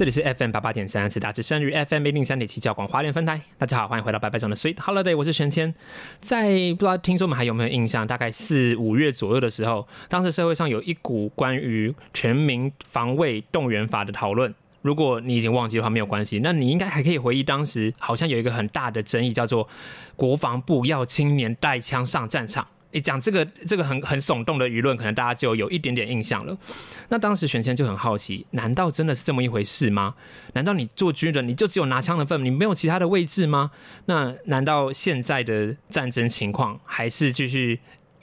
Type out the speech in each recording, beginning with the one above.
这里是 FM 八八点三，是大致生于 FM 一零三点七教广华联分台。大家好，欢迎回到白白中的 Sweet Holiday，我是玄谦。在不知道听众们还有没有印象，大概四五月左右的时候，当时社会上有一股关于全民防卫动员法的讨论。如果你已经忘记的话，没有关系，那你应该还可以回忆当时好像有一个很大的争议，叫做国防部要青年带枪上战场。诶，讲这个这个很很耸动的舆论，可能大家就有一点点印象了。那当时选先就很好奇，难道真的是这么一回事吗？难道你做军人你就只有拿枪的份，你没有其他的位置吗？那难道现在的战争情况还是继续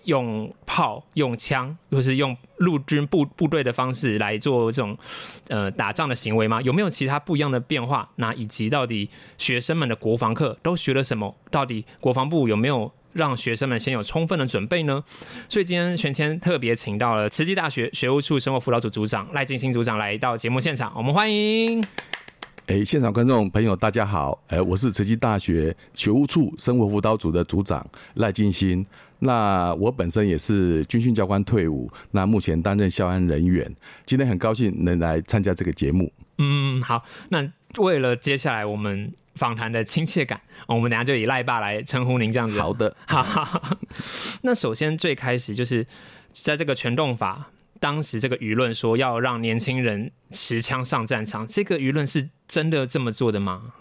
用炮、用枪，或是用陆军部部队的方式来做这种呃打仗的行为吗？有没有其他不一样的变化？那以及到底学生们的国防课都学了什么？到底国防部有没有？让学生们先有充分的准备呢，所以今天玄谦特别请到了慈济大学学务处生活辅导组组长赖进新组长来到节目现场，我们欢迎。哎，现场观众朋友大家好，哎，我是慈济大学学务处生活辅导组的组长赖进新。那我本身也是军训教官退伍，那目前担任校安人员。今天很高兴能来参加这个节目。嗯，好，那为了接下来我们。访谈的亲切感，我们等下就以赖爸来称呼您这样子。好的，好。那首先最开始就是在这个全动法，当时这个舆论说要让年轻人持枪上战场，这个舆论是真的这么做的吗？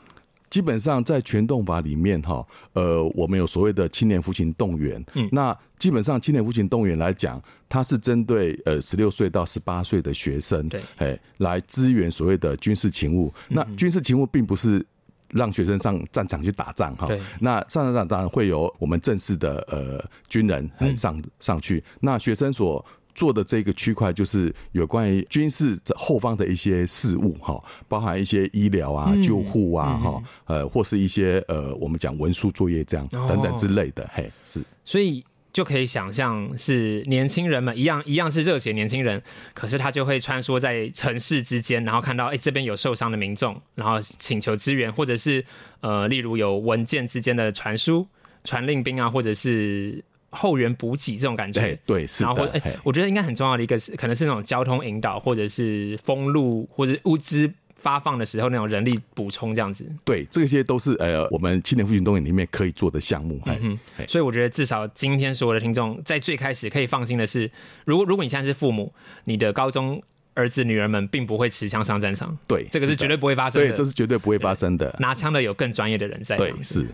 基本上在全动法里面哈，呃，我们有所谓的青年服勤动员。嗯，那基本上青年服勤动员来讲，它是针对呃十六岁到十八岁的学生，对，哎，来支援所谓的军事勤务。那军事勤务并不是。让学生上战场去打仗哈，那上战场当然会有我们正式的呃军人上上去。那学生所做的这个区块就是有关于军事后方的一些事务哈，包含一些医疗啊、救护啊哈，呃或是一些呃我们讲文书作业这样等等之类的，嘿是。所以。就可以想象是年轻人们一样一样是热血年轻人，可是他就会穿梭在城市之间，然后看到哎这边有受伤的民众，然后请求支援，或者是呃例如有文件之间的传输、传令兵啊，或者是后援补给这种感觉。对对，是。然后哎，我觉得应该很重要的一个是，可能是那种交通引导，或者是封路或者物资。发放的时候那种人力补充这样子，对，这些都是呃我们青年复兴动员里面可以做的项目。嗯哼，所以我觉得至少今天所有的听众在最开始可以放心的是，如果如果你现在是父母，你的高中儿子女儿们并不会持枪上战场。对，这个是绝对不会发生的。对，这是绝对不会发生的。拿枪的有更专业的人在。对，是。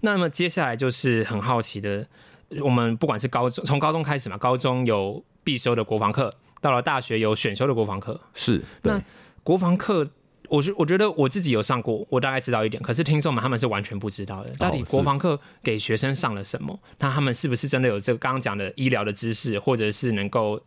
那么接下来就是很好奇的，我们不管是高中从高中开始嘛，高中有必修的国防课，到了大学有选修的国防课。是。那国防课。我觉我觉得我自己有上过，我大概知道一点。可是听众们他们是完全不知道的，到底国防课给学生上了什么？那他们是不是真的有这个刚刚讲的医疗的知识，或者是能够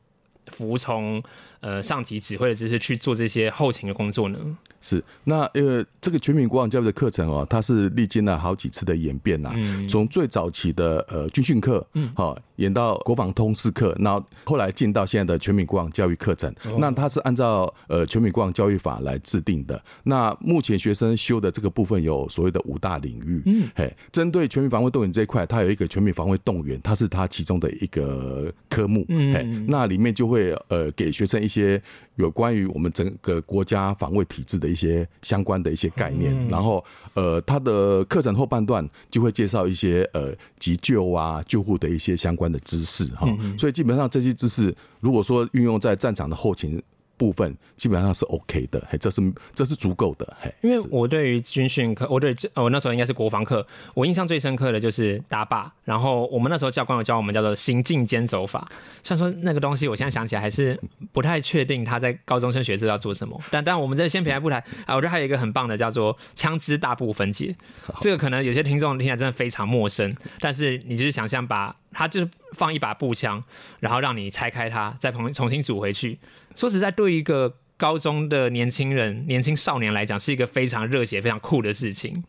服从呃上级指挥的知识去做这些后勤的工作呢？是，那呃，这个全民国防教育的课程哦，它是历经了好几次的演变呐。从最早期的呃军训课，嗯，好，演到国防通识课，那后来进到现在的全民国防教育课程。那它是按照呃全民国防教育法来制定的。那目前学生修的这个部分有所谓的五大领域，嗯，嘿，针对全民防卫动员这一块，它有一个全民防卫动员，它是它其中的一个科目，嗯，嘿那里面就会呃给学生一些。有关于我们整个国家防卫体制的一些相关的一些概念，然后呃，他的课程后半段就会介绍一些呃急救啊、救护的一些相关的知识哈。所以基本上这些知识，如果说运用在战场的后勤部分基本上是 OK 的，嘿，这是这是足够的，嘿。因为我对于军训课，我对我那时候应该是国防课，我印象最深刻的就是打靶。然后我们那时候教官有教我们叫做行进间走法，虽然说那个东西我现在想起来还是不太确定他在高中生学这要做什么。但但我们这先撇开不谈啊，我觉得还有一个很棒的叫做枪支大部分解，这个可能有些听众听起来真的非常陌生，但是你就是想象把它就是放一把步枪，然后让你拆开它，再重重新组回去。说实在，对一个高中的年轻人、年轻少年来讲，是一个非常热血、非常酷的事情。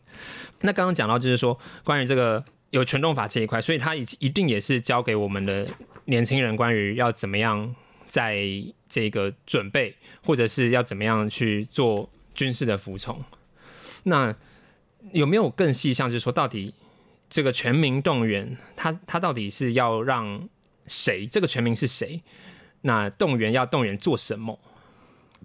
那刚刚讲到，就是说关于这个有全动法这一块，所以他一一定也是教给我们的年轻人，关于要怎么样在这个准备，或者是要怎么样去做军事的服从。那有没有更细项，就是说到底这个全民动员，他他到底是要让谁？这个全民是谁？那动员要动员做什么？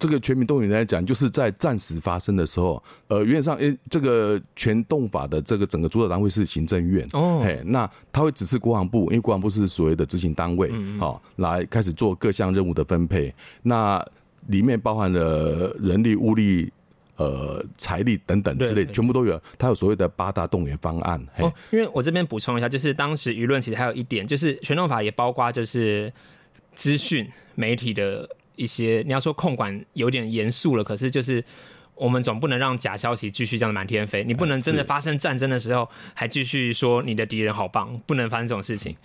这个全民动员来讲，就是在战时发生的时候，呃，原则上，诶，这个全动法的这个整个主导单位是行政院，哦，嘿，那他会指示国防部，因为国防部是所谓的执行单位，好，来开始做各项任务的分配。那里面包含了人力、物力、呃，财力等等之类，全部都有。他有所谓的八大动员方案。哦，因为我这边补充一下，就是当时舆论其实还有一点，就是全动法也包括就是。资讯媒体的一些，你要说控管有点严肃了，可是就是我们总不能让假消息继续这样满天飞。你不能真的发生战争的时候还继续说你的敌人好棒，不能发生这种事情。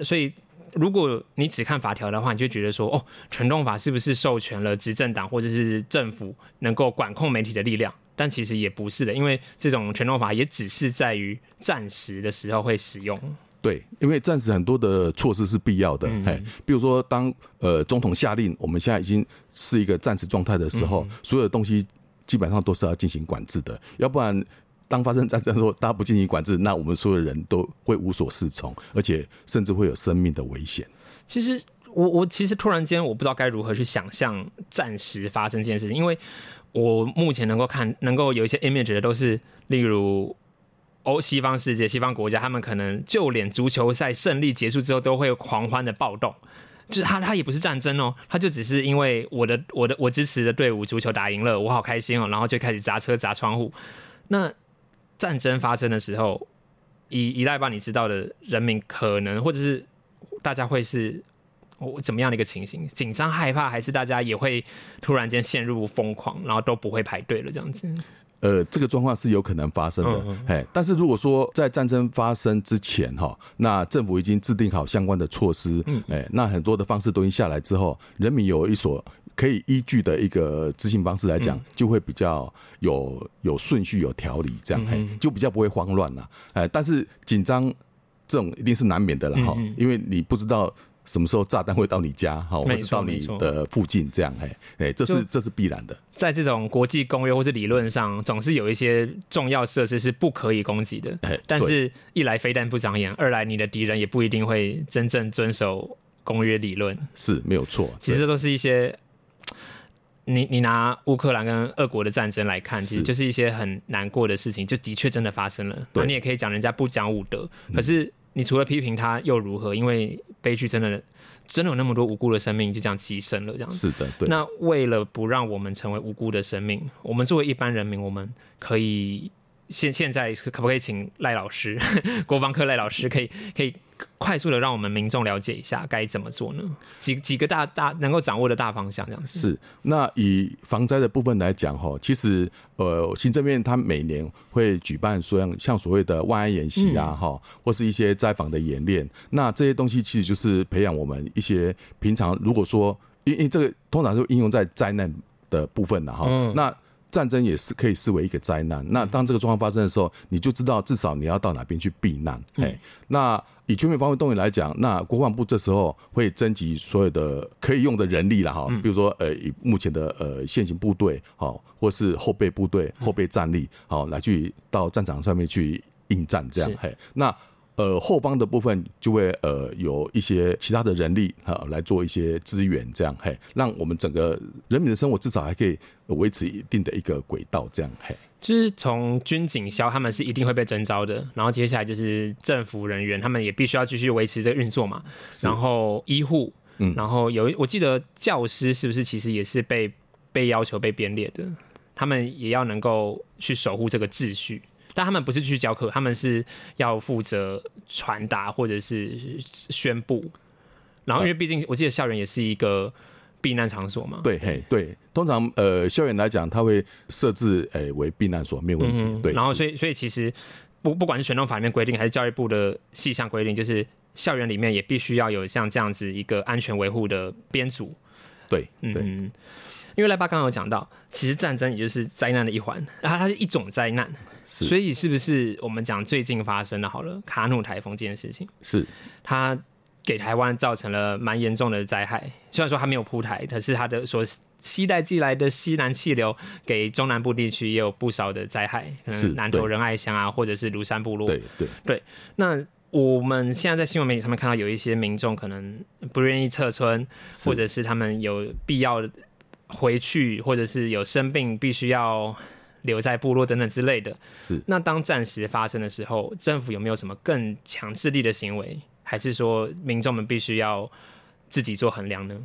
所以如果你只看法条的话，你就觉得说哦，全动法是不是授权了执政党或者是政府能够管控媒体的力量？但其实也不是的，因为这种全动法也只是在于战时的时候会使用。对，因为暂时很多的措施是必要的，哎，比如说当呃总统下令，我们现在已经是一个战时状态的时候，所有的东西基本上都是要进行管制的，要不然当发生战争的时候，大家不进行管制，那我们所有人都会无所适从，而且甚至会有生命的危险。其实我我其实突然间我不知道该如何去想象暂时发生这件事情，因为我目前能够看能够有一些 image 的都是例如。欧西方世界、西方国家，他们可能就连足球赛胜利结束之后都会狂欢的暴动，就是他他也不是战争哦，他就只是因为我的我的我支持的队伍足球打赢了，我好开心哦，然后就开始砸车砸窗户。那战争发生的时候，以以代把你知道的人民可能或者是大家会是我怎么样的一个情形？紧张害怕，还是大家也会突然间陷入疯狂，然后都不会排队了这样子？呃，这个状况是有可能发生的，哎，但是如果说在战争发生之前哈，那政府已经制定好相关的措施，哎，那很多的方式都已经下来之后，人民有一所可以依据的一个执行方式来讲，就会比较有有顺序、有条理，这样，哎，就比较不会慌乱了，哎，但是紧张这种一定是难免的了哈，因为你不知道。什么时候炸弹会到你家？好，或者到你的附近？这样，哎，哎，这是这是必然的。在这种国际公约或者理论上，总是有一些重要设施是不可以攻击的。但是，一来飞弹不长眼，二来你的敌人也不一定会真正遵守公约理论。是没有错。其实都是一些，你你拿乌克兰跟俄国的战争来看，其实就是一些很难过的事情，就的确真的发生了。那你也可以讲人家不讲武德，可是。你除了批评他又如何？因为悲剧真的真的有那么多无辜的生命就这样牺牲了，这样是的。对。那为了不让我们成为无辜的生命，我们作为一般人民，我们可以现现在可不可以请赖老师，国防科赖老师可以可以。快速的让我们民众了解一下该怎么做呢？几几个大大能够掌握的大方向这样子。是，那以防灾的部分来讲哈，其实呃行政院它每年会举办说像像所谓的万安演习啊哈，或是一些灾防的演练，那这些东西其实就是培养我们一些平常如果说因因这个通常是应用在灾难的部分的哈，那战争也是可以视为一个灾难。那当这个状况发生的时候，你就知道至少你要到哪边去避难。哎，那。以全面防卫动员来讲，那国防部这时候会征集所有的可以用的人力了哈，比如说呃，以目前的呃现行部队好，或是后备部队、后备战力好，来去到战场上面去应战这样。嘿，那呃后方的部分就会呃有一些其他的人力哈来做一些资源这样，嘿，让我们整个人民的生活至少还可以维持一定的一个轨道这样，嘿。就是从军警消，他们是一定会被征召的。然后接下来就是政府人员，他们也必须要继续维持这个运作嘛。然后医护，嗯，然后有我记得教师是不是其实也是被被要求被编列的，他们也要能够去守护这个秩序，但他们不是去教课，他们是要负责传达或者是宣布。然后因为毕竟我记得校园也是一个避难场所嘛，对，嘿，对，通常呃校园来讲，它会设置诶为避难所，没有问题。对，然后所以所以其实不不管是选动法里面规定，还是教育部的细项规定，就是校园里面也必须要有像这样子一个安全维护的编组。对，嗯。因为赖爸刚刚有讲到，其实战争也就是灾难的一环，然后它是一种灾难，所以是不是我们讲最近发生的好了卡努台风这件事情，是它给台湾造成了蛮严重的灾害。虽然说它没有铺台，可是它的所西带寄来的西南气流给中南部地区也有不少的灾害，可能南投仁爱乡啊，或者是庐山部落。对对对，那我们现在在新闻媒体上面看到有一些民众可能不愿意撤村，或者是他们有必要。回去，或者是有生病，必须要留在部落等等之类的。是。那当战时发生的时候，政府有没有什么更强制力的行为，还是说民众们必须要自己做衡量呢？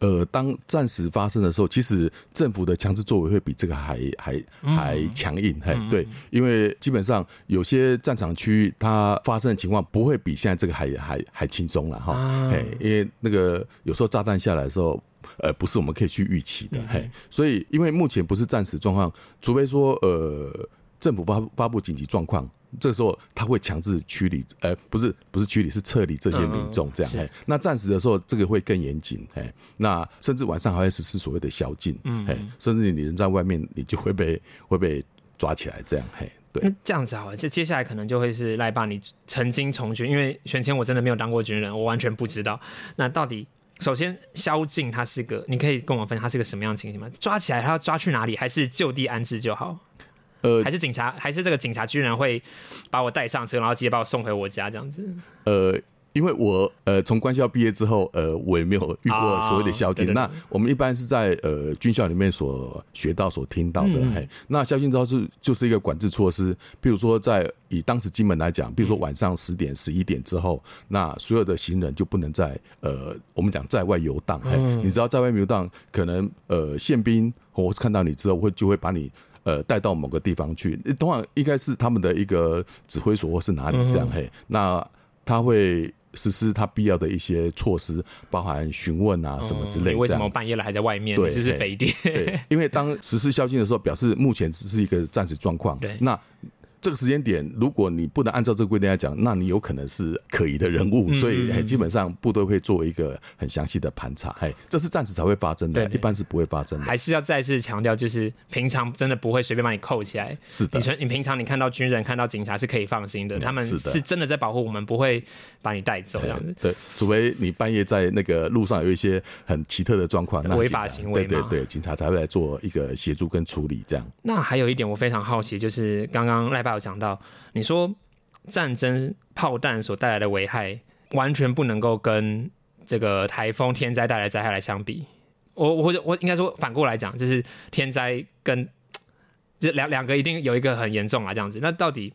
呃，当战时发生的时候，其实政府的强制作为会比这个还还还强硬。嘿，对，因为基本上有些战场区域它发生的情况不会比现在这个还还还轻松了哈。嘿，因为那个有时候炸弹下来的时候。呃，不是我们可以去预期的，嘿，所以因为目前不是战时状况，除非说呃政府发发布紧急状况，这时候他会强制驱离，呃，不是不是驱离，是撤离这些民众这样，嘿，那战时的时候这个会更严谨，嘿，那甚至晚上还会实施所谓的宵禁，嗯，嘿，甚至你人在外面，你就会被会被抓起来这样，嘿，对，这样子好，这接下来可能就会是赖爸，你曾经从军，因为选前我真的没有当过军人，我完全不知道，那到底。首先，宵禁它是个，你可以跟我们分享它是个什么样的情形吗？抓起来他要抓去哪里？还是就地安置就好？呃，还是警察？还是这个警察居然会把我带上车，然后直接把我送回我家这样子？呃。因为我呃从官校毕业之后，呃我也没有遇过所谓的宵禁。那我们一般是在呃军校里面所学到、所听到的。嘿，那宵禁招是就是一个管制措施。比如说在以当时金门来讲，比如说晚上十点、十一点之后，那所有的行人就不能在呃我们讲在外游荡。嘿，你知道在外游荡，可能呃宪兵或是看到你之后会就会把你呃带到某个地方去。通常应该是他们的一个指挥所或是哪里这样。嘿，那他会。实施他必要的一些措施，包含询问啊什么之类的。为什么半夜了还在外面？是不是肥店？对，因为当实施宵禁的时候，表示目前只是一个暂时状况。对，那。这个时间点，如果你不能按照这个规定来讲，那你有可能是可疑的人物，所以基本上部队会做一个很详细的盘查。哎，这是暂时才会发生的，一般是不会发生的。还是要再次强调，就是平常真的不会随便把你扣起来。是的，你你平常你看到军人、看到警察是可以放心的，他们是真的在保护我们，不会把你带走这样子。对，除非你半夜在那个路上有一些很奇特的状况，那违法行为，对对对，警察才会来做一个协助跟处理这样。那还有一点我非常好奇，就是刚刚赖爸有讲到。你说战争炮弹所带来的危害，完全不能够跟这个台风天灾带来灾害来相比。我或者我应该说反过来讲，就是天灾跟这两两个一定有一个很严重啊，这样子。那到底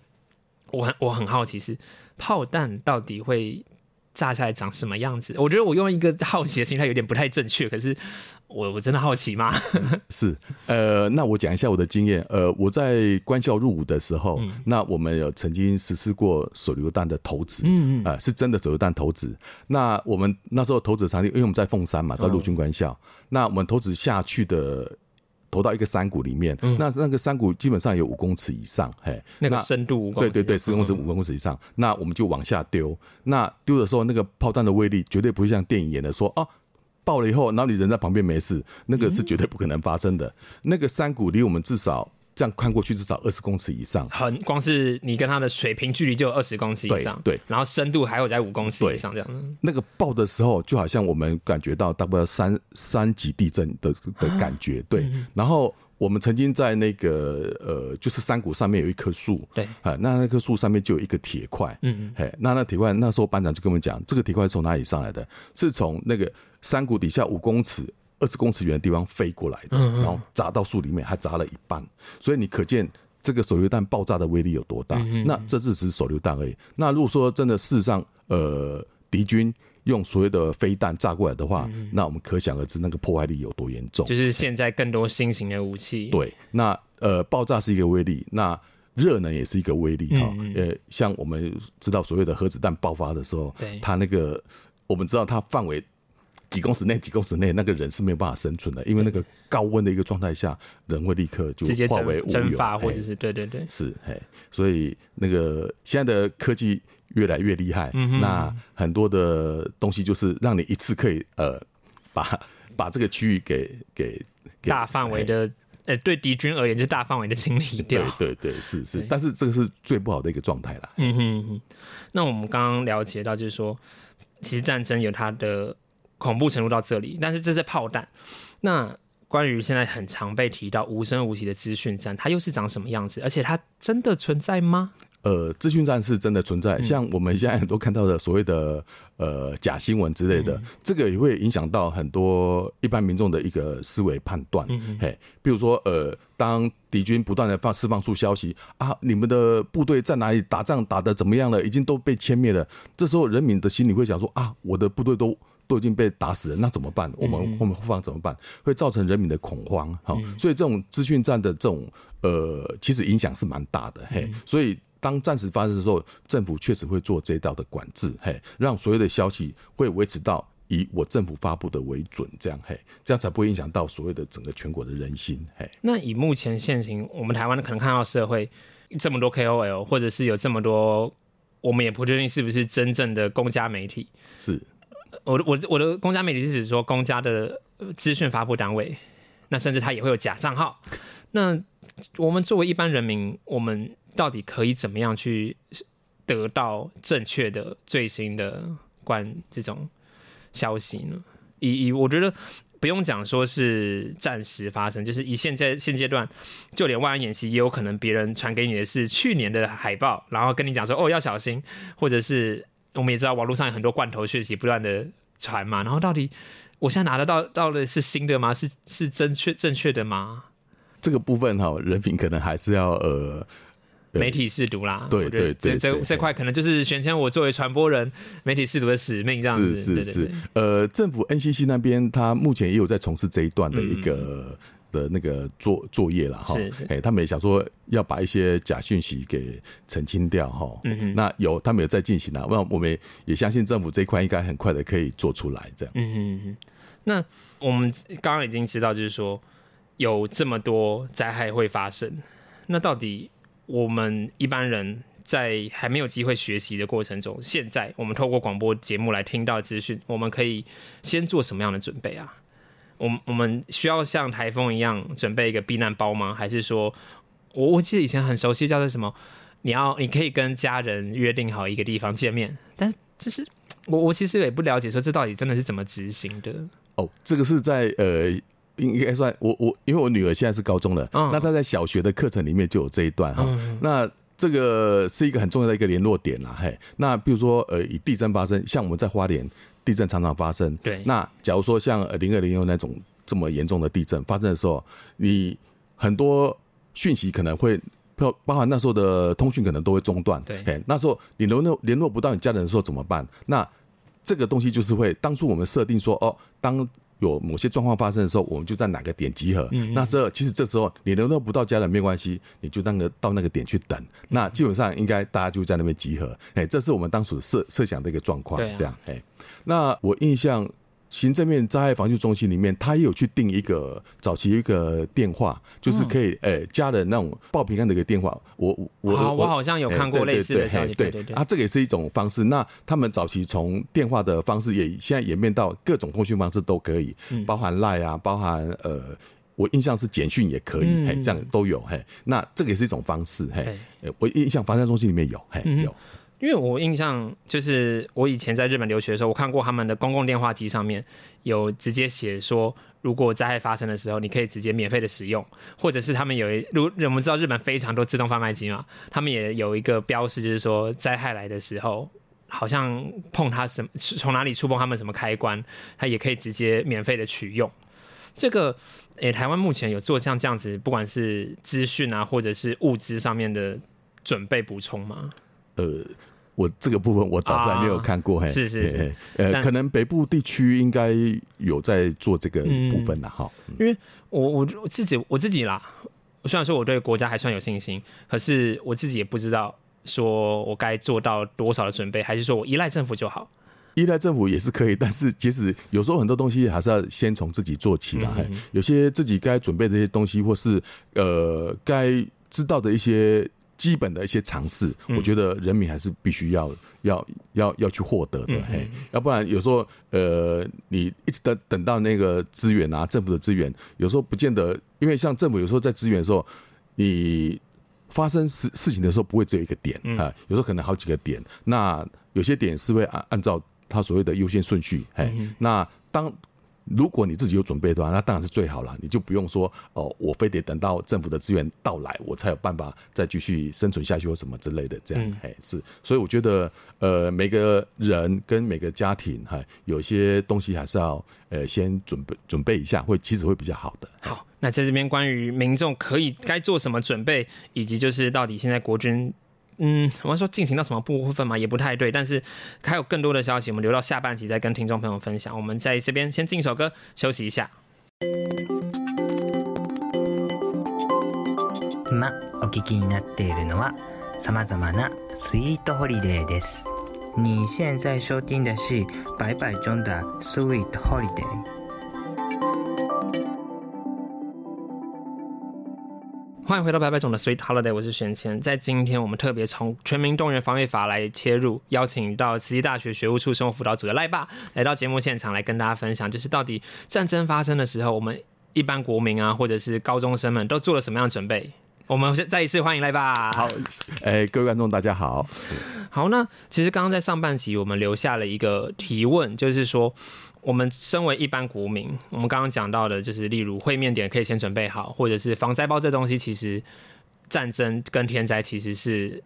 我很我很好奇是炮弹到底会。炸下来长什么样子？我觉得我用一个好奇的心态有点不太正确，可是我我真的好奇吗？是，呃，那我讲一下我的经验。呃，我在官校入伍的时候，那我们有曾经实施过手榴弹的投掷，嗯嗯，啊，是真的手榴弹投掷。那我们那时候投掷场地，因为我们在凤山嘛，在陆军官校，那我们投掷下去的。投到一个山谷里面，那那个山谷基本上有五公尺以上，嘿，那个深度五公对对对，四公尺五公尺以上，那我们就往下丢。那丢的时候，那个炮弹的威力绝对不会像电影演的说啊，爆了以后，然后你人在旁边没事，那个是绝对不可能发生的。那个山谷离我们至少。这样看过去至少二十公尺以上，很光是你跟它的水平距离就有二十公尺以上，对，然后深度还有在五公尺以上这样。那个爆的时候，就好像我们感觉到大概三三级地震的的感觉，对。然后我们曾经在那个呃，就是山谷上面有一棵树，对，啊，那那棵树上面就有一个铁块，嗯嗯，嘿，那那铁块那时候班长就跟我们讲，这个铁块是从哪里上来的？是从那个山谷底下五公尺。二十公尺远的地方飞过来的，然后砸到树里面，还砸了一半，所以你可见这个手榴弹爆炸的威力有多大。那这只是手榴弹而已。那如果说真的事实上，呃，敌军用所谓的飞弹炸过来的话，那我们可想而知那个破坏力有多严重。就是现在更多新型的武器，对，那呃，爆炸是一个威力，那热能也是一个威力哈。呃，像我们知道所谓的核子弹爆发的时候，对，它那个我们知道它范围几公尺内、几公尺内，那个人是没有办法生存的，因为那个高温的一个状态下，人会立刻就直接化为蒸发，或者是对对对，是嘿，所以那个现在的科技越来越厉害，那很多的东西就是让你一次可以呃把把这个区域给给大范围的。呃，对敌军而言，就是大范围的清理掉。对对对，是是，但是这个是最不好的一个状态啦。嗯哼，那我们刚刚了解到，就是说，其实战争有它的恐怖程度到这里，但是这是炮弹。那关于现在很常被提到无声无息的资讯战，它又是长什么样子？而且它真的存在吗？呃，资讯战是真的存在，像我们现在很多看到的所谓的呃假新闻之类的，这个也会影响到很多一般民众的一个思维判断。嘿，比如说呃，当敌军不断的放释放出消息啊，你们的部队在哪里打仗打的怎么样了，已经都被歼灭了，这时候人民的心里会想说啊，我的部队都都已经被打死了，那怎么办？我们我们后方怎么办？会造成人民的恐慌。好，所以这种资讯战的这种呃，其实影响是蛮大的。嘿，所以。当战时发生的时候，政府确实会做这一道的管制，嘿，让所有的消息会维持到以我政府发布的为准，这样，嘿，这样才不会影响到所谓的整个全国的人心，嘿。那以目前现行，我们台湾可能看到社会这么多 KOL，或者是有这么多，我们也不确定是不是真正的公家媒体。是，我的我我的公家媒体是指说公家的资讯发布单位，那甚至他也会有假账号。那我们作为一般人民，我们到底可以怎么样去得到正确的最新的关这种消息呢？以以我觉得不用讲说是暂时发生，就是以现在现阶段，就连万安演习也有可能别人传给你的是去年的海报，然后跟你讲说哦要小心，或者是我们也知道网络上有很多罐头讯息不断的传嘛，然后到底我现在拿得到到的是新的吗？是是正确正确的吗？这个部分哈，人品可能还是要呃，媒体试读啦。对对对，这这块可能就是选前我作为传播人，媒体试读的使命这样子。是是是，呃，政府 NCC 那边他目前也有在从事这一段的一个的那个作作业了哈。是是，哎，他们也想说要把一些假讯息给澄清掉哈。嗯嗯。那有他们有在进行啊，那我们也相信政府这一块应该很快的可以做出来这样。嗯嗯嗯。那我们刚刚已经知道，就是说。有这么多灾害会发生，那到底我们一般人在还没有机会学习的过程中，现在我们透过广播节目来听到资讯，我们可以先做什么样的准备啊？我们我们需要像台风一样准备一个避难包吗？还是说，我我记得以前很熟悉叫做什么？你要你可以跟家人约定好一个地方见面，但是这是我我其实也不了解，说这到底真的是怎么执行的？哦，这个是在呃。应该算我我，因为我女儿现在是高中的，那她在小学的课程里面就有这一段哈。那这个是一个很重要的一个联络点啦，嘿。那比如说呃，以地震发生，像我们在花莲地震常常发生，对。那假如说像零二零六那种这么严重的地震发生的时候，你很多讯息可能会包包含那时候的通讯可能都会中断，对。那时候你联络联络不到你家人的时候怎么办？那这个东西就是会当初我们设定说哦，当有某些状况发生的时候，我们就在哪个点集合。那这其实这时候你联络不到家人没关系，你就那个到那个点去等。那基本上应该大家就在那边集合。哎，这是我们当初设设想的一个状况。这样，哎，那我印象。行政面灾害防救中心里面，他也有去定一个早期一个电话，就是可以诶加的那种报平安的一个电话。我我我好像有看过类似的消息，对对对。啊，这个也是一种方式。那他们早期从电话的方式，也现在演变到各种通讯方式都可以，包含赖啊，包含呃，我印象是简讯也可以，嘿，这样都有嘿。那这个也是一种方式，嘿，我印象防灾中心里面有，嘿有。因为我印象就是我以前在日本留学的时候，我看过他们的公共电话机上面有直接写说，如果灾害发生的时候，你可以直接免费的使用，或者是他们有一如我们知道日本非常多自动贩卖机嘛，他们也有一个标识，就是说灾害来的时候，好像碰它什么从哪里触碰他们什么开关，它也可以直接免费的取用。这个诶，台湾目前有做像这样子，不管是资讯啊，或者是物资上面的准备补充吗？呃。我这个部分我倒是还没有看过，嘿，是是是呃，可能北部地区应该有在做这个部分的哈。因为我我我自己我自己啦，虽然说我对国家还算有信心，可是我自己也不知道说我该做到多少的准备，还是说我依赖政府就好。依赖政府也是可以，但是其实有时候很多东西还是要先从自己做起啦。嘿有些自己该准备的一些东西，或是呃该知道的一些基本的一些尝试，我觉得人民还是必须要要要要去获得的。嘿，要不然有时候呃你一直等等到那个资源啊，政府的资源，有时候不见得，因为像政府有时候在资源的时候，你发生事事情的时候不会只有一个点啊、有时候可能好几个点。那有些点是会按按照他所谓的优先顺序，哎、那当如果你自己有准备的话，那当然是最好了。你就不用说哦，我非得等到政府的资源到来，我才有办法再继续生存下去或什么之类的。这样，哎、是。所以我觉得，呃，每个人跟每个家庭，哈，有些东西还是要呃先准备准备一下，会其实会比较好的。好，那在这边关于民众可以该做什么准备，以及就是到底现在国军。嗯，我们说进行到什么部分嘛，也不太对，但是还有更多的消息，我们留到下半集再跟听众朋友分享。我们在这边先进一首歌休息一下。今お聞きになっているのは様々なスイートホリデーです。你现在收听的是百百中的 Sweet Holiday。 欢迎回到白白总的 Sweet Holiday，我是玄谦。在今天，我们特别从全民动员防卫法来切入，邀请到慈济大学学务处生活辅导组的赖爸来到节目现场，来跟大家分享，就是到底战争发生的时候，我们一般国民啊，或者是高中生们都做了什么样的准备？我们再一次欢迎赖爸。好，哎、各位观众大家好。好，那其实刚刚在上半集我们留下了一个提问，就是说，我们身为一般国民，我们刚刚讲到的，就是例如会面点可以先准备好，或者是防灾包这东西，其实战争跟天灾其实是。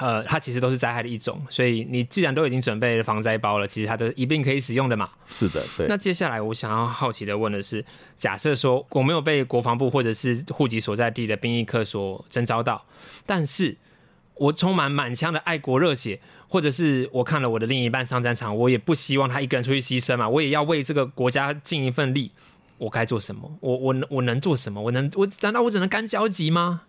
呃，它其实都是灾害的一种，所以你既然都已经准备了防灾包了，其实它都一并可以使用的嘛。是的，对。那接下来我想要好奇的问的是，假设说我没有被国防部或者是户籍所在地的兵役课所征召到，但是我充满满腔的爱国热血，或者是我看了我的另一半上战场，我也不希望他一个人出去牺牲嘛，我也要为这个国家尽一份力。我该做什么？我我能我能做什么？我能我难道我只能干焦急吗？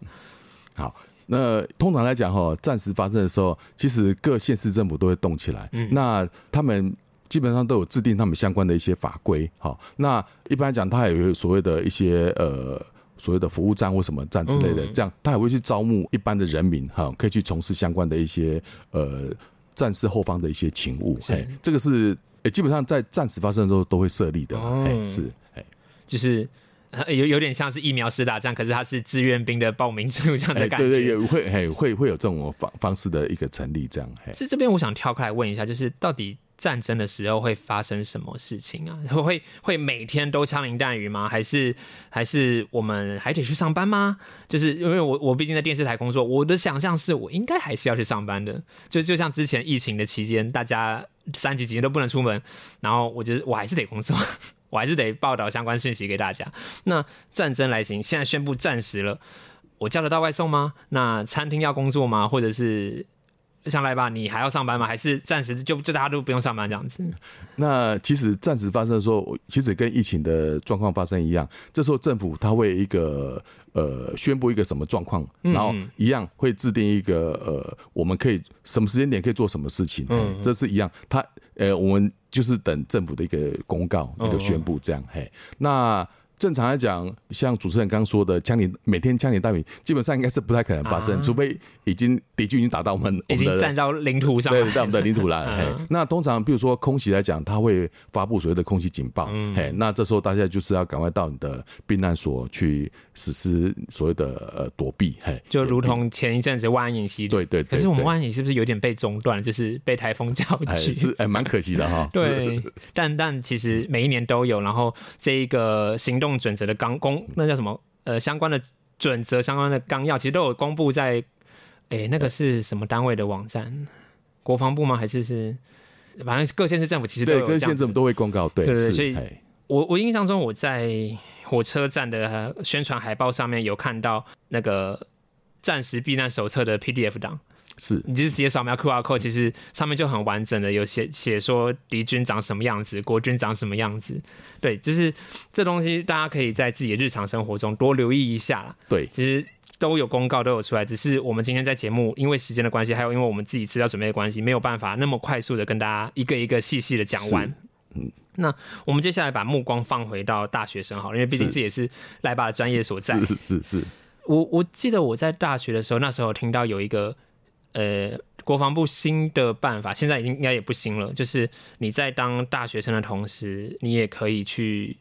好，那通常来讲哈，战时发生的时候，其实各县市政府都会动起来。那他们基本上都有制定他们相关的一些法规。好，那一般来讲，他也有所谓的一些呃。所谓的服务站或什么站之类的，这样他还会去招募一般的人民哈，可以去从事相关的一些呃战事后方的一些勤务。哎，这个是哎基本上在战时发生的时候都会设立的哎，是哎。就是呃有有点像是疫苗施打战，可是它是志愿兵的报名制这样的哎，感觉。对对，也会嘿会会有这种方方式的一个成立，这样嘿。是这边我想跳开来问一下，就是到底战争的时候会发生什么事情啊？会会每天都枪林弹雨吗？还是还是我们还得去上班吗？就是因为我我毕竟在电视台工作，我的想象是我应该还是要去上班的。就就像之前疫情的期间，大家三级几天都不能出门，然后我觉得我还是得工作。我还是得报道相关信息给大家。那战争来袭，现在宣布战时了，我叫得到外送吗？那餐厅要工作吗？或者是上来吧，你还要上班吗？还是暂时就就大家都不用上班这样子？那其实暂时发生的时候，其实跟疫情的状况发生一样，这时候政府它会一个呃宣布一个什么状况，然后一样会制定一个呃我们可以什么时间点可以做什么事情，嗯，这是一样，它呃我们就是等政府的一个公告一个宣布这样，嘿，那。正常来讲，像主持人刚刚说的，枪林每天枪林弹雨，基本上应该是不太可能发生，啊除非已经敌军已经打到我们已经站到领土上，对，在我们的领土了。那通常比如说空袭来讲，它会发布所谓的空袭警报。嗯嘿，那这时候大家就是要赶快到你的避难所去实施所谓的呃躲避。嘿，就如同前一阵子万安演习。对对对。可是我们对万安演习是不是有点被中断了？就是被台风叫去。是哎蛮可惜的哈。对，但但其实每一年都有，然后这一个行动准则的纲公，那叫什么？呃，相关的准则、相关的纲要，其实都有公布在，诶，那个是什么单位的网站？国防部吗？还是是？反正各县市政府其实都对，有这样子跟县政府都会公告。对，是对对所以我我印象中，我在火车站的宣传海报上面有看到那个战时避难手册的 PDF 档。是你就是直接扫描 QR code，其实上面就很完整的有写写说敌军长什么样子，国军长什么样子。对，就是这东西大家可以在自己的日常生活中多留意一下啦。对，其实都有公告都有出来，只是我们今天在节目因为时间的关系，还有因为我们自己资料准备的关系，没有办法那么快速的跟大家一个一个细细的讲完。嗯，那我们接下来把目光放回到大学生好了，因为毕竟是这也是赖爸的专业所在。是是是，我我记得我在大学的时候，那时候听到有一个呃国防部新的办法，现在已经应该也不新了，就是你在当大学生的同时，你也可以去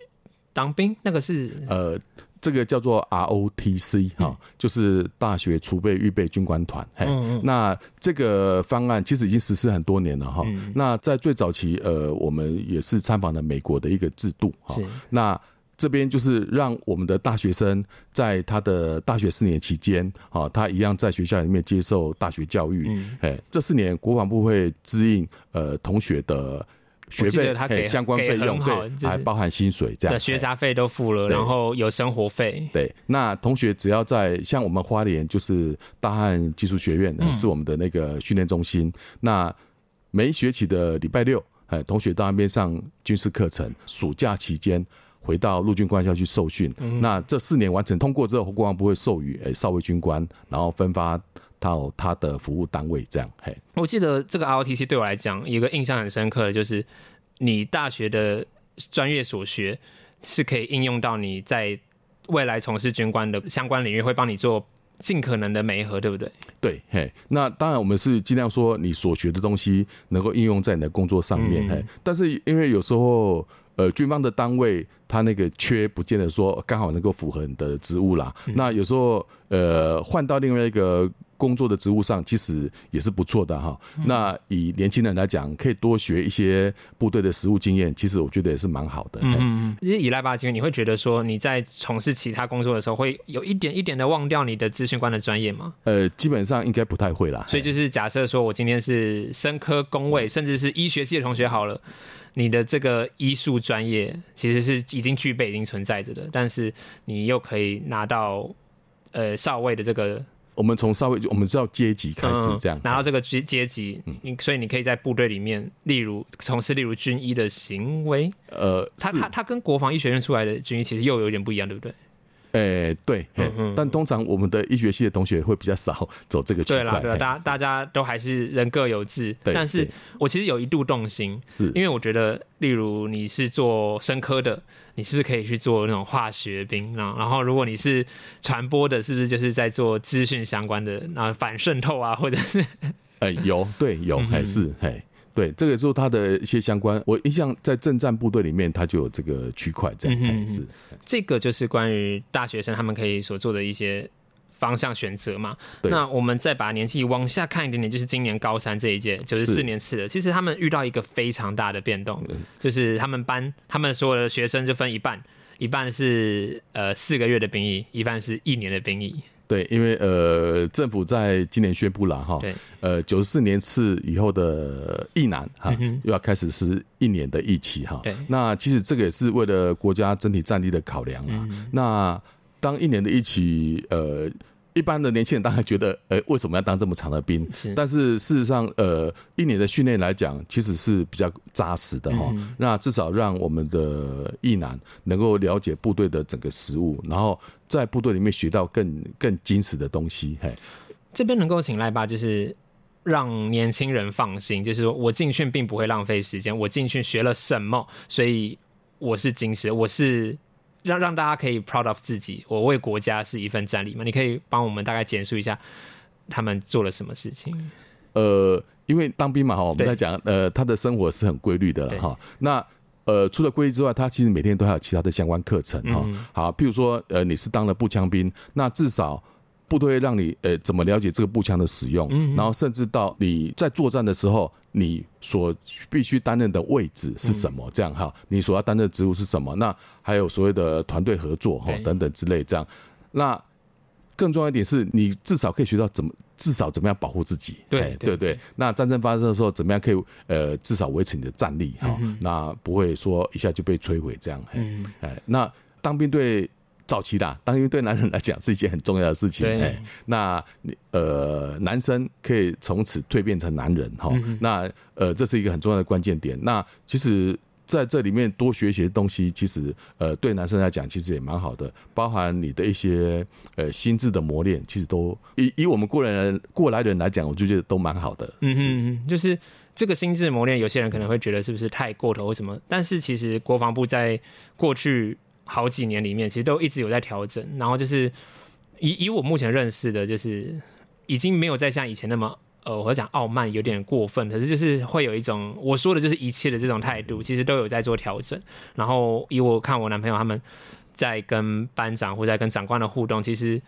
当兵。那个是呃，这个叫做 ROTC 哈、就是大学储备预备军官团。嘿，那这个方案其实已经实施很多年了哈、那在最早期，呃，我们也是参访了美国的一个制度哈是。那这边就是让我们的大学生在他的大学四年期间，啊，他一样在学校里面接受大学教育。哎、这四年国防部会支应呃同学的学费他给相关给费用，对，还包含薪水这样。嘿的学杂费都付了，然后有生活费。对，那同学只要在像我们花莲就是大汉技术学院，是我们的那个训练中心。那每一学期的礼拜六，哎，同学到那边上军事课程，暑假期间。回到陆军官校去受训，嗯那这四年完成通过之后，国防部会授予诶少尉军官，然后分发到他的服务单位，这样嘿。我记得这个 ROTC 对我来讲，有一个印象很深刻的，就是你大学的专业所学是可以应用到你在未来从事军官的相关领域，会帮你做尽可能的媒合，对不对？对，嘿，那当然我们是尽量说你所学的东西能够应用在你的工作上面，嗯嘿，但是因为有时候。呃，军方的单位，他那个缺不见得说刚好能够符合你的职务啦。嗯那有时候，呃，换到另外一个工作的职务上，其实也是不错的哈。嗯那以年轻人来讲，可以多学一些部队的实务经验，其实我觉得也是蛮好的。嘿嗯，其实以赖巴的经验，你会觉得说你在从事其他工作的时候，会有一点一点的忘掉你的资讯官的专业吗？呃，基本上应该不太会啦。所以就是假设说我今天是生科工位，甚至是医学系的同学好了，你的这个医术专业其实是已经具备、已经存在着的，但是你又可以拿到呃少尉的这个我们从稍微我们知道阶级开始这样。嗯，拿到这个阶阶级，你所以你可以在部队里面，例如从事例如军医的行为，呃，他他他跟国防医学院出来的军医其实又有点不一样，对不对？诶、对，嘿嗯嗯但通常我们的医学系的同学会比较少走这个区块。对啦，对啦，大家大家都还是人各有志，对但是我其实有一度动心，是因为我觉得，例如你是做生科的，你是不是可以去做那种化学兵？然后，然后如果你是传播的，是不是就是在做资讯相关的，啊反渗透啊，或者是呃，有对有嗯还是嘿。对，这个就是它的一些相关。我印象在政战部队里面，它就有这个区块这样。嗯哼嘿是，这个就是关于大学生他们可以所做的一些方向选择嘛。那我们再把年纪往下看一点点，就是今年高三这一届九十四年次的，其实他们遇到一个非常大的变动，嗯就是他们班他们所有的学生就分一半，一半是呃四个月的兵役，一半是一年的兵役。对，因为呃，政府在今年宣布了哈对，呃，九十四年次以后的疫难哈，又要开始是一年的疫期哈。那其实这个也是为了国家整体战力的考量啊。嗯那当一年的一期，呃。一般的年轻人当然觉得，呃，为什么要当这么长的兵？是但是事实上，呃，一年的训练来讲，其实是比较扎实的哈、嗯那至少让我们的役男能够了解部队的整个实务，然后在部队里面学到更更精实的东西。嘿，这边能够请赖爸，就是让年轻人放心，就是说我进训并不会浪费时间，我进训学了什么，所以我是精实，我是让让大家可以 proud of 自己，我为国家是一份战力嘛。你可以帮我们大概简述一下他们做了什么事情？呃，因为当兵嘛哈，我们在讲，呃，他的生活是很规律的哈。那呃，除了规律之外，他其实每天都还有其他的相关课程哈。嗯好，譬如说，呃，你是当了步枪兵，那至少。部队让你呃怎么了解这个步枪的使用，嗯然后甚至到你在作战的时候，你所必须担任的位置是什嗯么？这样哈，你所要担任的职务是什么？那还有所谓的团队合作哈等等之类这样。那更重要一点是你至少可以学到怎么至少怎么样保护自己。对哎对对对。那战争发生的时候，怎么样可以呃至少维持你的战力哈、那不会说一下就被摧毁这样。嘿嗯哎，那当兵对早期啦，当然对男人来讲是一件很重要的事情。对哎，那呃，男生可以从此蜕变成男人哈。那呃，这是一个很重要的关键点。那其实在这里面多学一些东西，其实呃，对男生来讲其实也蛮好的，包含你的一些呃心智的磨练，其实都以以我们过来人过来人来讲，我就觉得都蛮好的。嗯嗯嗯，就是这个心智磨练，有些人可能会觉得是不是太过头或什么，但是其实国防部在过去好几年里面，其实都一直有在调整，然后就是以以我目前认识的，就是已经没有再像以前那么。呃，我会讲傲慢有点过分，可是就是会有一种我说的就是一切的这种态度，其实都有在做调整。然后以我看我男朋友他们在跟班长或在跟长官的互动，其实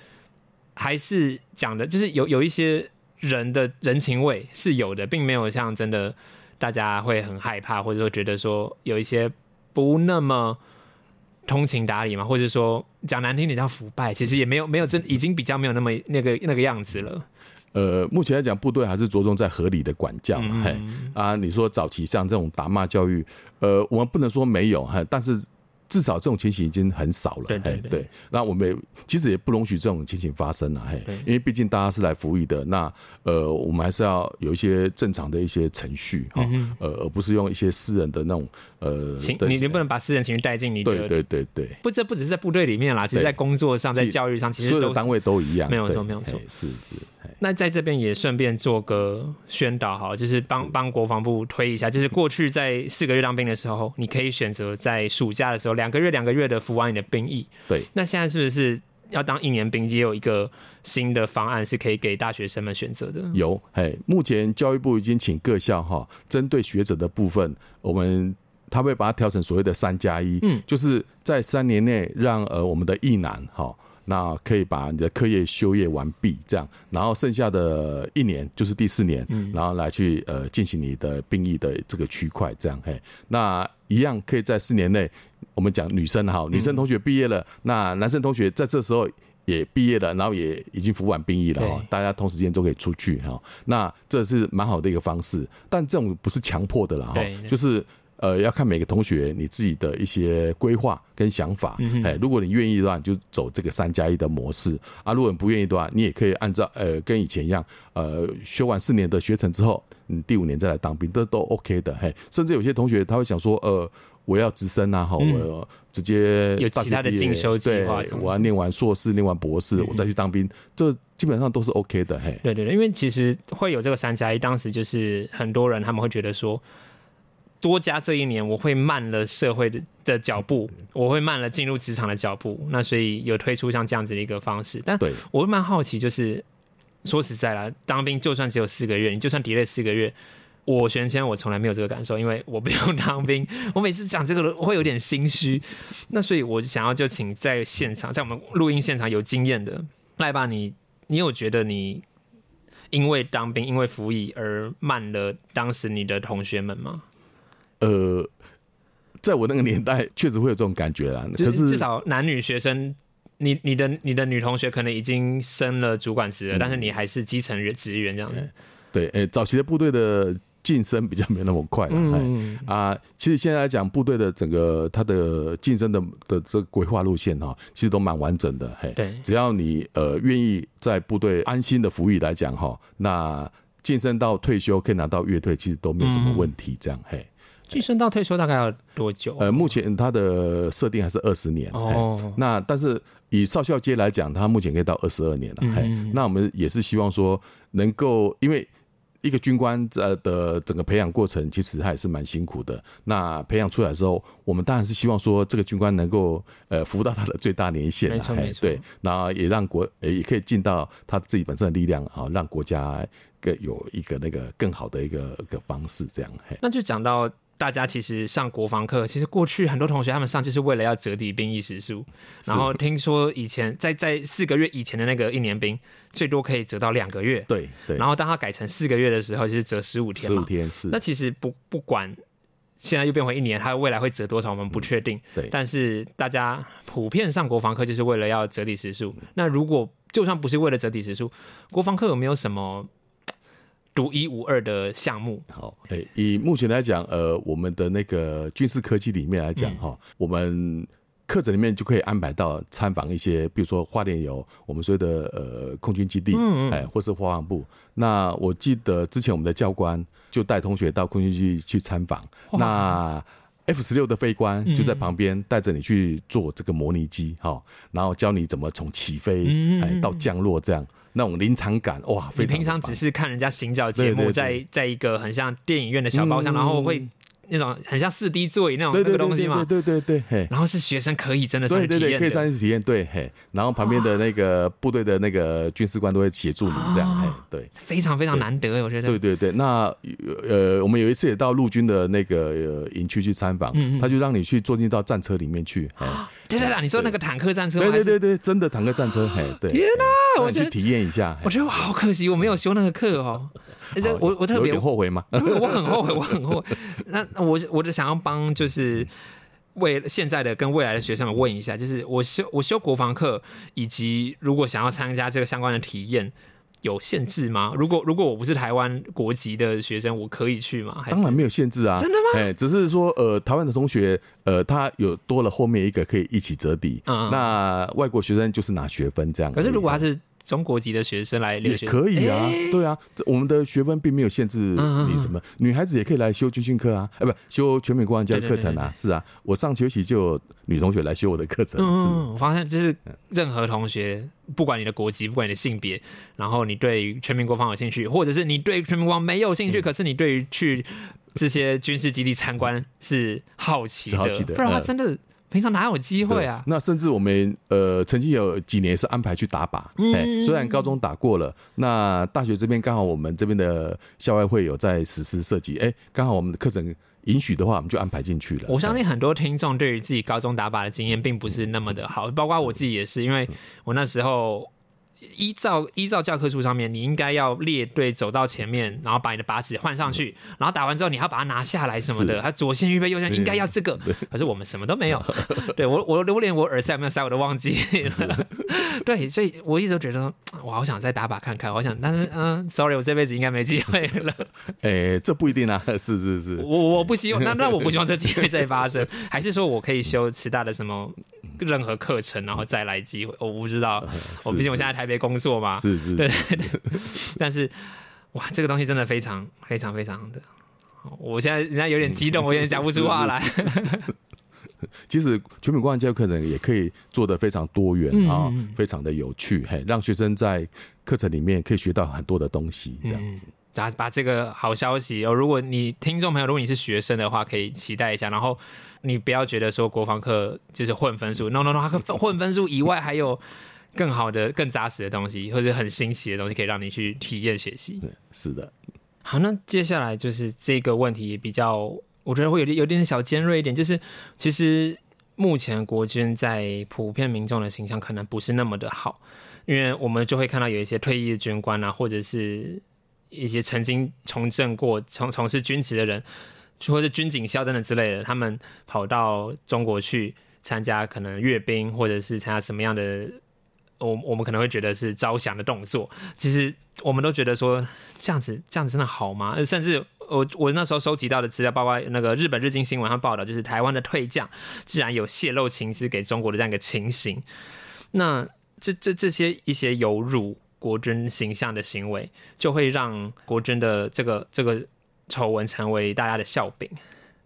还是讲的，就是有有一些人的人情味是有的，并没有像真的大家会很害怕，或者说觉得说有一些不那么通情达理嘛，或者说讲难听点叫腐败，其实也没有没有真已经比较没有那么那个那个样子了。呃，目前来讲，部队还是着重在合理的管教嘛。嘿啊，你说早期像这种打骂教育，呃，我们不能说没有哈，但是至少这种情形已经很少了。对对嘿对，那我们其实也不容许这种情形发生了。嘿，因为毕竟大家是来服役的，那呃，我们还是要有一些正常的一些程序哈，呃，而不是用一些私人的那种呃，的情你你不能把私人情绪带进你的对对对对，不，这不只是在部队里面啦，其实在工作上，在教育上，其实所有的单位都一样，没有错没有错是是，那在这边也顺便做个宣导哈，就是帮帮国防部推一下，就是过去在四个月当兵的时候，你可以选择在暑假的时候两个月两个月的服完你的兵役。对。那现在是不是要当一年兵，也有一个新的方案是可以给大学生们选择的？有，嘿，目前教育部已经请各校哈，针对学者的部分，我们他会把它调成所谓的三加一，嗯。就是在三年内让呃我们的役男哈。那可以把你的课业修业完毕，这样，然后剩下的一年就是第四年，然后来去呃进行你的兵役的这个区块，这样嘿，那一样可以在四年内，我们讲女生哈，女生同学毕业了，那男生同学在这时候也毕业了，然后也已经服完兵役了哈，大家同时间都可以出去哈，那这是蛮好的一个方式，但这种不是强迫的啦哈。就是。呃，要看每个同学你自己的一些规划跟想法，哎、如果你愿意的话，你就走这个三加一的模式。啊；如果你不愿意的话，你也可以按照呃跟以前一样，呃，修完四年的学程之后，你第五年再来当兵，这都 OK 的。嘿，甚至有些同学他会想说，呃，我要直升啊，哈、我直接有其他的进修计划我要念完硕士，念完博士，我再去当兵，这基本上都是 OK 的。嘿，对对对，因为其实会有这个三加一，当时就是很多人他们会觉得说，多加这一年，我会慢了社会的的脚步，我会慢了进入职场的脚步。那所以有推出像这样子的一个方式，但对，我会蛮好奇，就是说实在啦，当兵就算只有四个月，你就算 delay 四个月。我玄谦，我从来没有这个感受，因为我不用当兵。我每次讲这个，我会有点心虚。那所以，我想要就请在现场，在我们录音现场有经验的赖爸，你你有觉得你因为当兵、因为服役而慢了当时你的同学们吗？呃，在我那个年代，确实会有这种感觉啦。可就是至少男女学生，你你的你的女同学可能已经升了主管职了，但是你还是基层人职员这样子。对，诶、早期的部队的晋升比较没有那么快了。哎嗯，啊，其实现在来讲，部队的整个它的晋升的的这个规划路线哈，其实都蛮完整的。嘿，对只要你呃愿意在部队安心的服役来讲哈，那晋升到退休可以拿到月退，其实都没有什么问题。这样嘿，晋升到退休大概要多久？呃，目前它的设定还是二十年。嘿哦，那但是以少校阶来讲，他目前可以到二十二年了。嘿，嗯那我们也是希望说能够，因为一个军官呃的整个培养过程，其实他也是蛮辛苦的。那培养出来之后，我们当然是希望说这个军官能够呃服务到他的最大年限没错没错对，然后也让国呃也可以尽到他自己本身的力量啊，让国家更有一个那个更好的一个一个方式这样。嘿，那就讲到大家其实上国防课，其实过去很多同学他们上就是为了要折抵兵役时数，然后听说以前在在四个月以前的那个一年兵，最多可以折到两个月，对对，然后当他改成四个月的时候，就是折十五天嘛十五。天是那其实不不管现在又变回一年，它未来会折多少，我们不确定。对但是大家普遍上国防课就是为了要折抵时数。那如果就算不是为了折抵时数，国防课有没有什么嘖独一无二的项目？好，诶、以目前来讲，呃，我们的那个军事科技里面来讲，哈、我们课程里面就可以安排到参访一些，比如说花莲有我们所谓的呃空军基地，嗯嗯。哎，或是国防部。那我记得之前我们的教官就带同学到空军基地去参访，那 F 十六的飞官就在旁边带着你去做这个模拟机，哈、然后教你怎么从起飞嗯哎到降落这样，那种临场感哇，非你常平常只是看人家行脚节目，在在一个很像电影院的小包厢，嗯然后会那种很像四 D 座椅那种那对对对个东西嘛，对对对对，嘿。然后是学生可以真的上去体对对对，可以。上去体验，对嘿，然后旁边的那个部队的那个军事官都会协助你这样，哦，对非常非常难得，我觉得。对对对。那呃，我们有一次也到陆军的那个呃营区去参访他就让你去坐进到战车里面去，嘿对对对，你说那个坦克战车吗，对对对对，真的坦克战车，嘿，对，天哪我去体验一下，我觉得我好可惜，我没有修那个课哦。我我特别后悔吗？我很后悔，我很后悔。那那我我就想要帮就是为现在的跟未来的学生们问一下，就是我修我修国防课，以及如果想要参加这个相关的体验。有限制吗？如果如果我不是台湾国籍的学生，我可以去吗？还是当然没有限制啊，真的吗哎，只是说呃，台湾的同学呃，他有多了后面一个可以一起折抵，那外国学生就是拿学分这样。可是如果他是中国籍的学生来留也学，可以啊，哎对啊，这我们的学分并没有限制你什么，女孩子也可以来修军训课啊，哎，不修全美国防教育课程啊，是啊，我上学期就有女同学来修我的课程，是。嗯，我发现就是任何同学，不管你的国籍，不管你的性别，然后你对全民国防有兴趣，或者是你对全民国防没有嗯兴趣，可是你对于去这些军事基地参观是好奇的，好奇的不然的话嗯。真的平常哪有机会啊？那甚至我们呃曾经有几年是安排去打靶，嗯哎、虽然高中打过了，那大学这边刚好我们这边的校外会有在实施设计，哎、刚好我们的课程允许的话，我们就安排进去了。我相信很多听众对于自己高中打靶的经验并不是那么的好，包括我自己也是，因为我那时候依照依照教科书上面，你应该要列队走到前面，然后把你的靶纸换上去，然后打完之后你还要把它拿下来什么的，他左线预备右线应该要这个，可是我们什么都没有。对我我我连我耳塞有没有塞我都忘记了。对，所以我一直都觉得我好想再打靶看看，我想，但是嗯、s o r r y 我这辈子应该没机会了。哎、这不一定啊，是是是，我我不希望，那那我不希望这机会再发生，还是说我可以修其他的什么任何课程，然后再来机会？我不知道，我毕竟我现在在台北工作嘛，是是对对对，但是哇，这个东西真的非常非常非常的，我现在人家有点激动，我有点讲不出话来。其实全美国防教育课程也可以做得非常多元嗯啊、嗯非常的有趣，嘿，让学生在课程里面可以学到很多的东西，这样。把这个好消息哦，如果你听众朋友，如果你是学生的话，可以期待一下。然后你不要觉得说国防课就是混分数，no no no，它混混分数以外还有更好的、更扎实的东西，或者很新奇的东西，可以让你去体验学习。对，是的，好，那接下来就是这个问题比较，我觉得会有点有点小尖锐一点，就是其实目前国军在普遍民众的形象可能不是那么的好，因为我们就会看到有一些退役的军官啊，或者是一些曾经从政过、从从事军职的人，或者军警校等等之类的，他们跑到中国去参加可能阅兵，或者是参加什么样的。我我们可能会觉得是招降的动作，其实我们都觉得说这样子这样子真的好吗？甚至我我那时候收集到的资料，包括那个日本日经新闻上报道，就是台湾的退将竟然有泄露情资给中国的这样一个情形。那这这这些一些有辱国军形象的行为，就会让国军的这个这个丑闻成为大家的笑柄。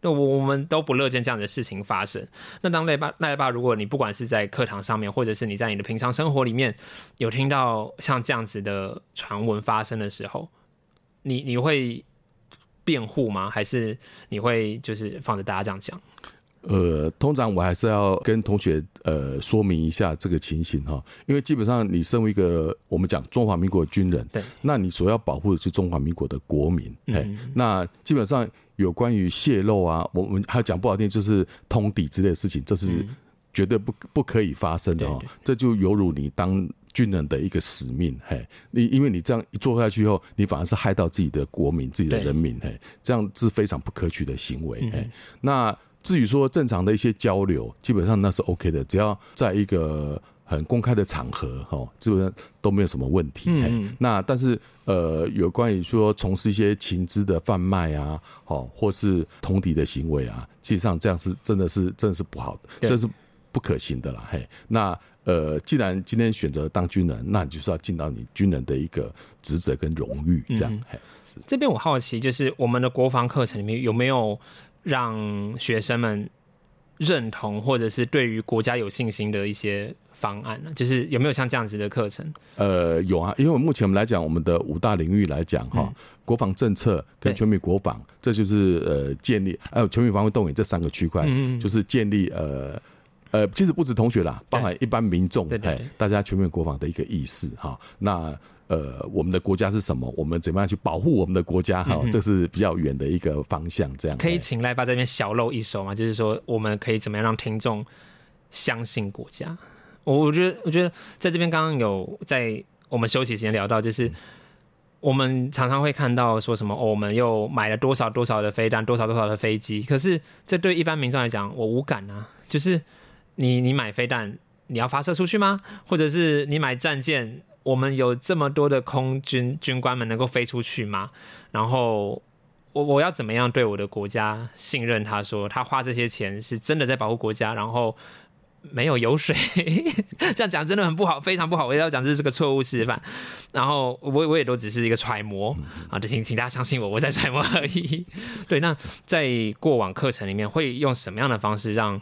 那我我们都不乐见这样的事情发生。那当赖爸赖爸，如果你不管是在课堂上面，或者是你在你的平常生活里面有听到像这样子的传闻发生的时候，你你会辩护吗？还是你会就是放着大家这样讲？呃，通常我还是要跟同学呃说明一下这个情形哈，因为基本上你身为一个我们讲中华民国的军人，对，那你所要保护的是中华民国的国民，哎、嗯那基本上有关于泄露啊，我们还有讲不好听就是通敌之类的事情，这是绝对不不可以发生的哦这就犹如你当。军人的一个使命，嘿，你因为你这样一做下去以后，你反而是害到自己的国民、自己的人民，嘿，这样是非常不可取的行为，嗯。嘿。那至于说正常的一些交流，基本上那是 OK 的，只要在一个很公开的场合，哈，基本上都没有什么问题。嗯嗯那但是呃，有关于说从事一些情资的贩卖啊，哦，或是通敌的行为啊，实际上这样是真的是真的是不好的，这是不可行的啦。嘿，那呃，既然今天选择当军人，那你就是要尽到你军人的一个职责跟荣誉，这样。嘿，这边我好奇，就是我们的国防课程里面有没有让学生们认同或者是对于国家有信心的一些方案呢？就是有没有像这样子的课程？呃，有啊，因为目前我们来讲，我们的五大领域来讲，哈，国防政策跟全民国防，这就是呃建立，还有全民防卫动员这三个区块，就是建立呃呃，其实不止同学啦，包含一般民众，哎，大家全民国防的一个意识哈。那呃，我们的国家是什么？我们怎么样去保护我们的国家？哈，这是比较远的一个方向。这样可以请赖爸这边小露一手吗？就是说，我们可以怎么样让听众相信国家？我我觉得，我觉得在这边刚刚有在我们休息时间聊到，就是我们常常会看到说什么，我们又买了多少多少的飞弹，多少多少的飞机。可是这对一般民众来讲，我无感啊。就是你你买飞弹，你要发射出去吗？或者是你买战舰？我们有这么多的空军军官们能够飞出去吗？然后我我要怎么样对我的国家信任？他说他花这些钱是真的在保护国家，然后没有油水，这样讲真的很不好，非常不好。我要讲这是个错误示范。然后我我也都只是一个揣摩啊，就请请大家相信我，我在揣摩而已。对，那在过往课程里面会用什么样的方式让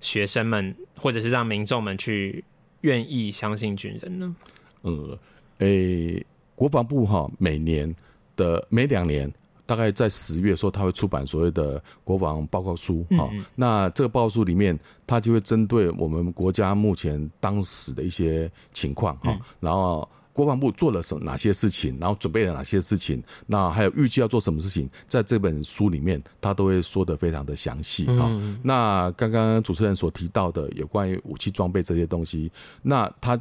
学生们或者是让民众们去愿意相信军人呢？呃，诶，国防部哈，每年的每两年，大概在十月时候，他会出版所谓的国防报告书哈。那这个报告书里面，他就会针对我们国家目前当时的一些情况哈，然后国防部做了什哪些事情，然后准备了哪些事情，那还有预计要做什么事情，在这本书里面，他都会说的非常的详细哈。那刚刚主持人所提到的有关于武器装备这些东西，那他。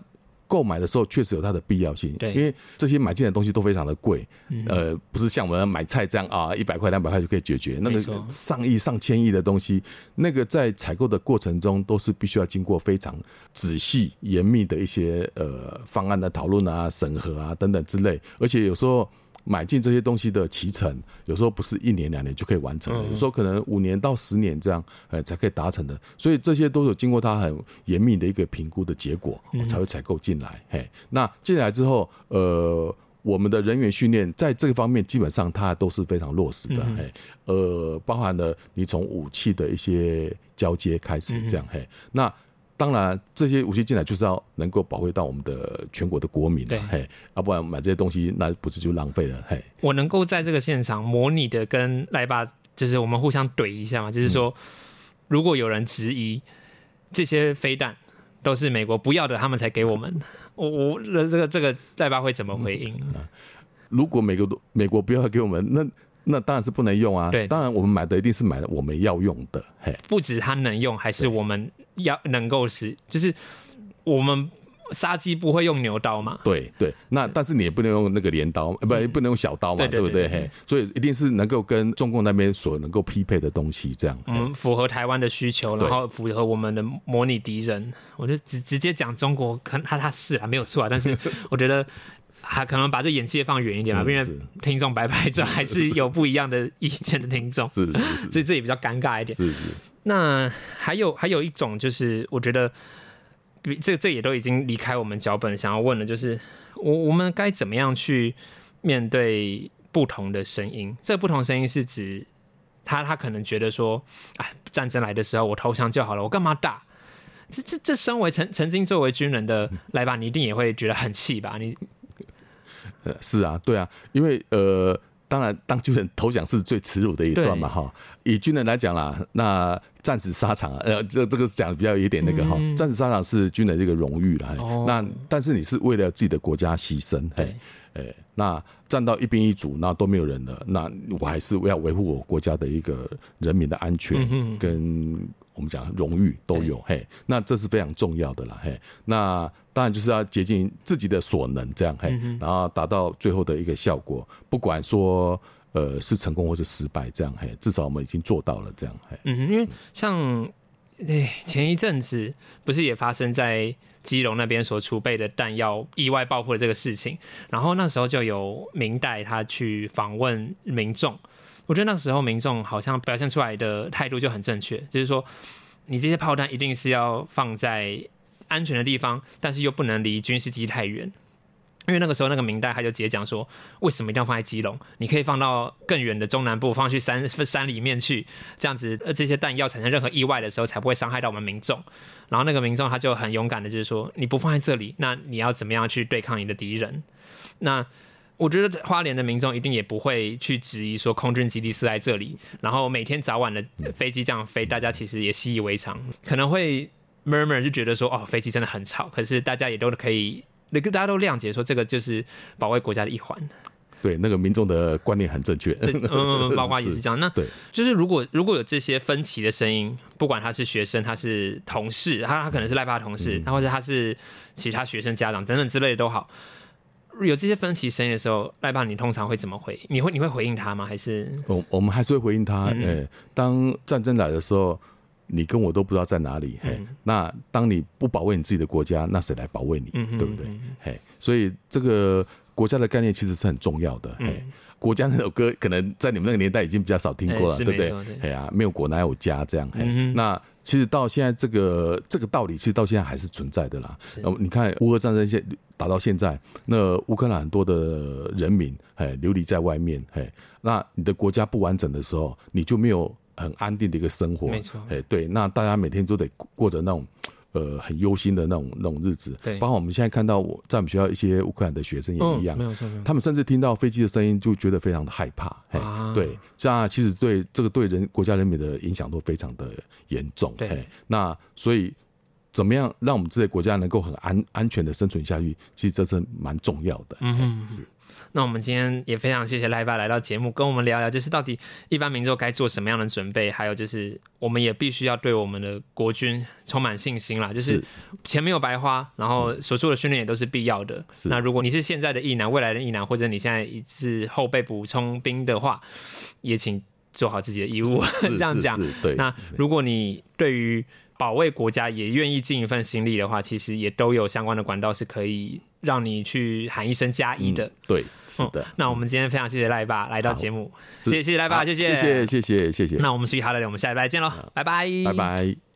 购买的时候确实有它的必要性，对，因为这些买进的东西都非常的贵，呃，不是像我们买菜这样啊，一百块两百块就可以解决，那个上亿上千亿的东西，那个在采购的过程中都是必须要经过非常仔细严密的一些呃方案的讨论啊、审核啊等等之类，而且有时候。买进这些东西的脐程，有时候不是一年两年就可以完成的，有时候可能五年到十年这样，呃，才可以达成的。所以这些都有经过他很严密的一个评估的结果，才会采购进来。嘿，那进来之后，呃，我们的人员训练在这个方面基本上它都是非常落实的。嘿，呃，包含了你从武器的一些交接开始，这样嘿，那。当然，这些武器进来就是要能够保卫到我们的全国的国民的，嘿，要不然买这些东西那不是就浪费了，嘿。我能够在这个现场模拟的跟赖爸，就是我们互相怼一下嘛，就是说，如果有人质疑这些飞弹都是美国不要的，他们才给我们，我我这个这个赖巴会怎么回应？如果美国美国不要给我们，那。那当然是不能用啊！对，当然我们买的一定是买的我们要用的，嘿。不止它能用，还是我们要能够使，就是我们杀鸡不会用牛刀嘛？对对。那但是你也不能用那个镰刀，不不能用小刀嘛？对不对？嘿，所以一定是能够跟中共那边所能够匹配的东西，这样。嗯，符合台湾的需求，然后符合我们的模拟敌人。我就直直接讲中国，可能他他是啊，没有错啊，但是我觉得。还可能把这眼界放远一点啊，因为听众白白转还是有不一样的意见的听众，是，所以这也比较尴尬一点。是，那还有还有一种就是，我觉得，比这这也都已经离开我们脚本，想要问的就是，我我们该怎么样去面对不同的声音？这不同声音是指他他可能觉得说，哎，战争来的时候我投降就好了，我干嘛打？这这这，身为曾曾经作为军人的来吧，你一定也会觉得很气吧？你。呃，是啊，对啊，因为呃，当然当军人投降是最耻辱的一段嘛，哈。以军人来讲啦，那战死沙场，呃，这这个讲比较有点那个哈，战死沙场是军人这个荣誉啦。那但是你是为了自己的国家牺牲，哎，哎，那站到一兵一卒，那都没有人了，那我还是要维护我国家的一个人民的安全跟。我们讲荣誉都有嘿，那这是非常重要的啦嘿。那当然就是要竭尽自己的所能这样嘿，然后达到最后的一个效果。不管说呃是成功或是失败这样嘿，至少我们已经做到了这样嘿。嗯，因为像哎前一阵子不是也发生在基隆那边所储备的弹药意外爆破的这个事情，然后那时候就有明代他去访问民众。我觉得那时候民众好像表现出来的态度就很正确，就是说你这些炮弹一定是要放在安全的地方，但是又不能离军事基地太远。因为那个时候，那个明代他就直接讲说，为什么一定要放在基隆？你可以放到更远的中南部，放去山山里面去，这样子，呃，这些弹药产生任何意外的时候，才不会伤害到我们民众。然后那个民众他就很勇敢的，就是说，你不放在这里，那你要怎么样去对抗你的敌人？那我觉得花莲的民众一定也不会去质疑说空军基地是在这里，然后每天早晚的飞机这样飞，大家其实也习以为常，可能会 murmur 就觉得说，哦，飞机真的很吵，可是大家也都可以。那个大家都谅解说，这个就是保卫国家的一环。对，那个民众的观念很正确。嗯，包括也是这样。那对，就是如果如果有这些分歧的声音，不管他是学生，他是同事，他他可能是赖爸同事，或者他是其他学生家长等等之类的都好，有这些分歧声音的时候，赖爸你通常会怎么回？你会你会回应他吗？还是我我们还是会回应他？哎，当战争来的时候。你跟我都不知道在哪里，嘿，那当你不保卫你自己的国家，那谁来保卫你？对不对？嘿，所以这个国家的概念其实是很重要的。嘿，国家那首歌可能在你们那个年代已经比较少听过了，对不对？哎呀，没有国哪有家这样。嘿，那其实到现在这个这个道理，其实到现在还是存在的啦。呃，你看乌俄战争现打到现在，那乌克兰很多的人民，哎，流离在外面，嘿，那你的国家不完整的时候，你就没有。很安定的一个生活，没错，哎，对，那大家每天都得过着那种，呃，很忧心的那种那种日子，对，包括我们现在看到我在我们学校一些乌克兰的学生也一样，他们甚至听到飞机的声音就觉得非常的害怕，哎，对，这样其实对这个对人国家人民的影响都非常的严重，对，那所以怎么样让我们这些国家能够很安安全的生存下去，其实这是蛮重要的，嗯，是。那我们今天也非常谢谢赖爸来到节目，跟我们聊聊，就是到底一般民众该做什么样的准备，还有就是我们也必须要对我们的国军充满信心啦。就是钱没有白花，然后所做的训练也都是必要的。那如果你是现在的役男，未来的役男，或者你现在是后备补充兵的话，也请做好自己的义务。这样讲，对。那如果你对于保卫国家也愿意尽一份心力的话，其实也都有相关的管道是可以。让你去喊一声加一的，对，是的。那我们今天非常谢谢赖爸来到节目，谢谢赖爸，谢谢，谢谢，谢谢，谢谢。那我们是哈乐，我们下礼拜见喽，拜拜，拜拜。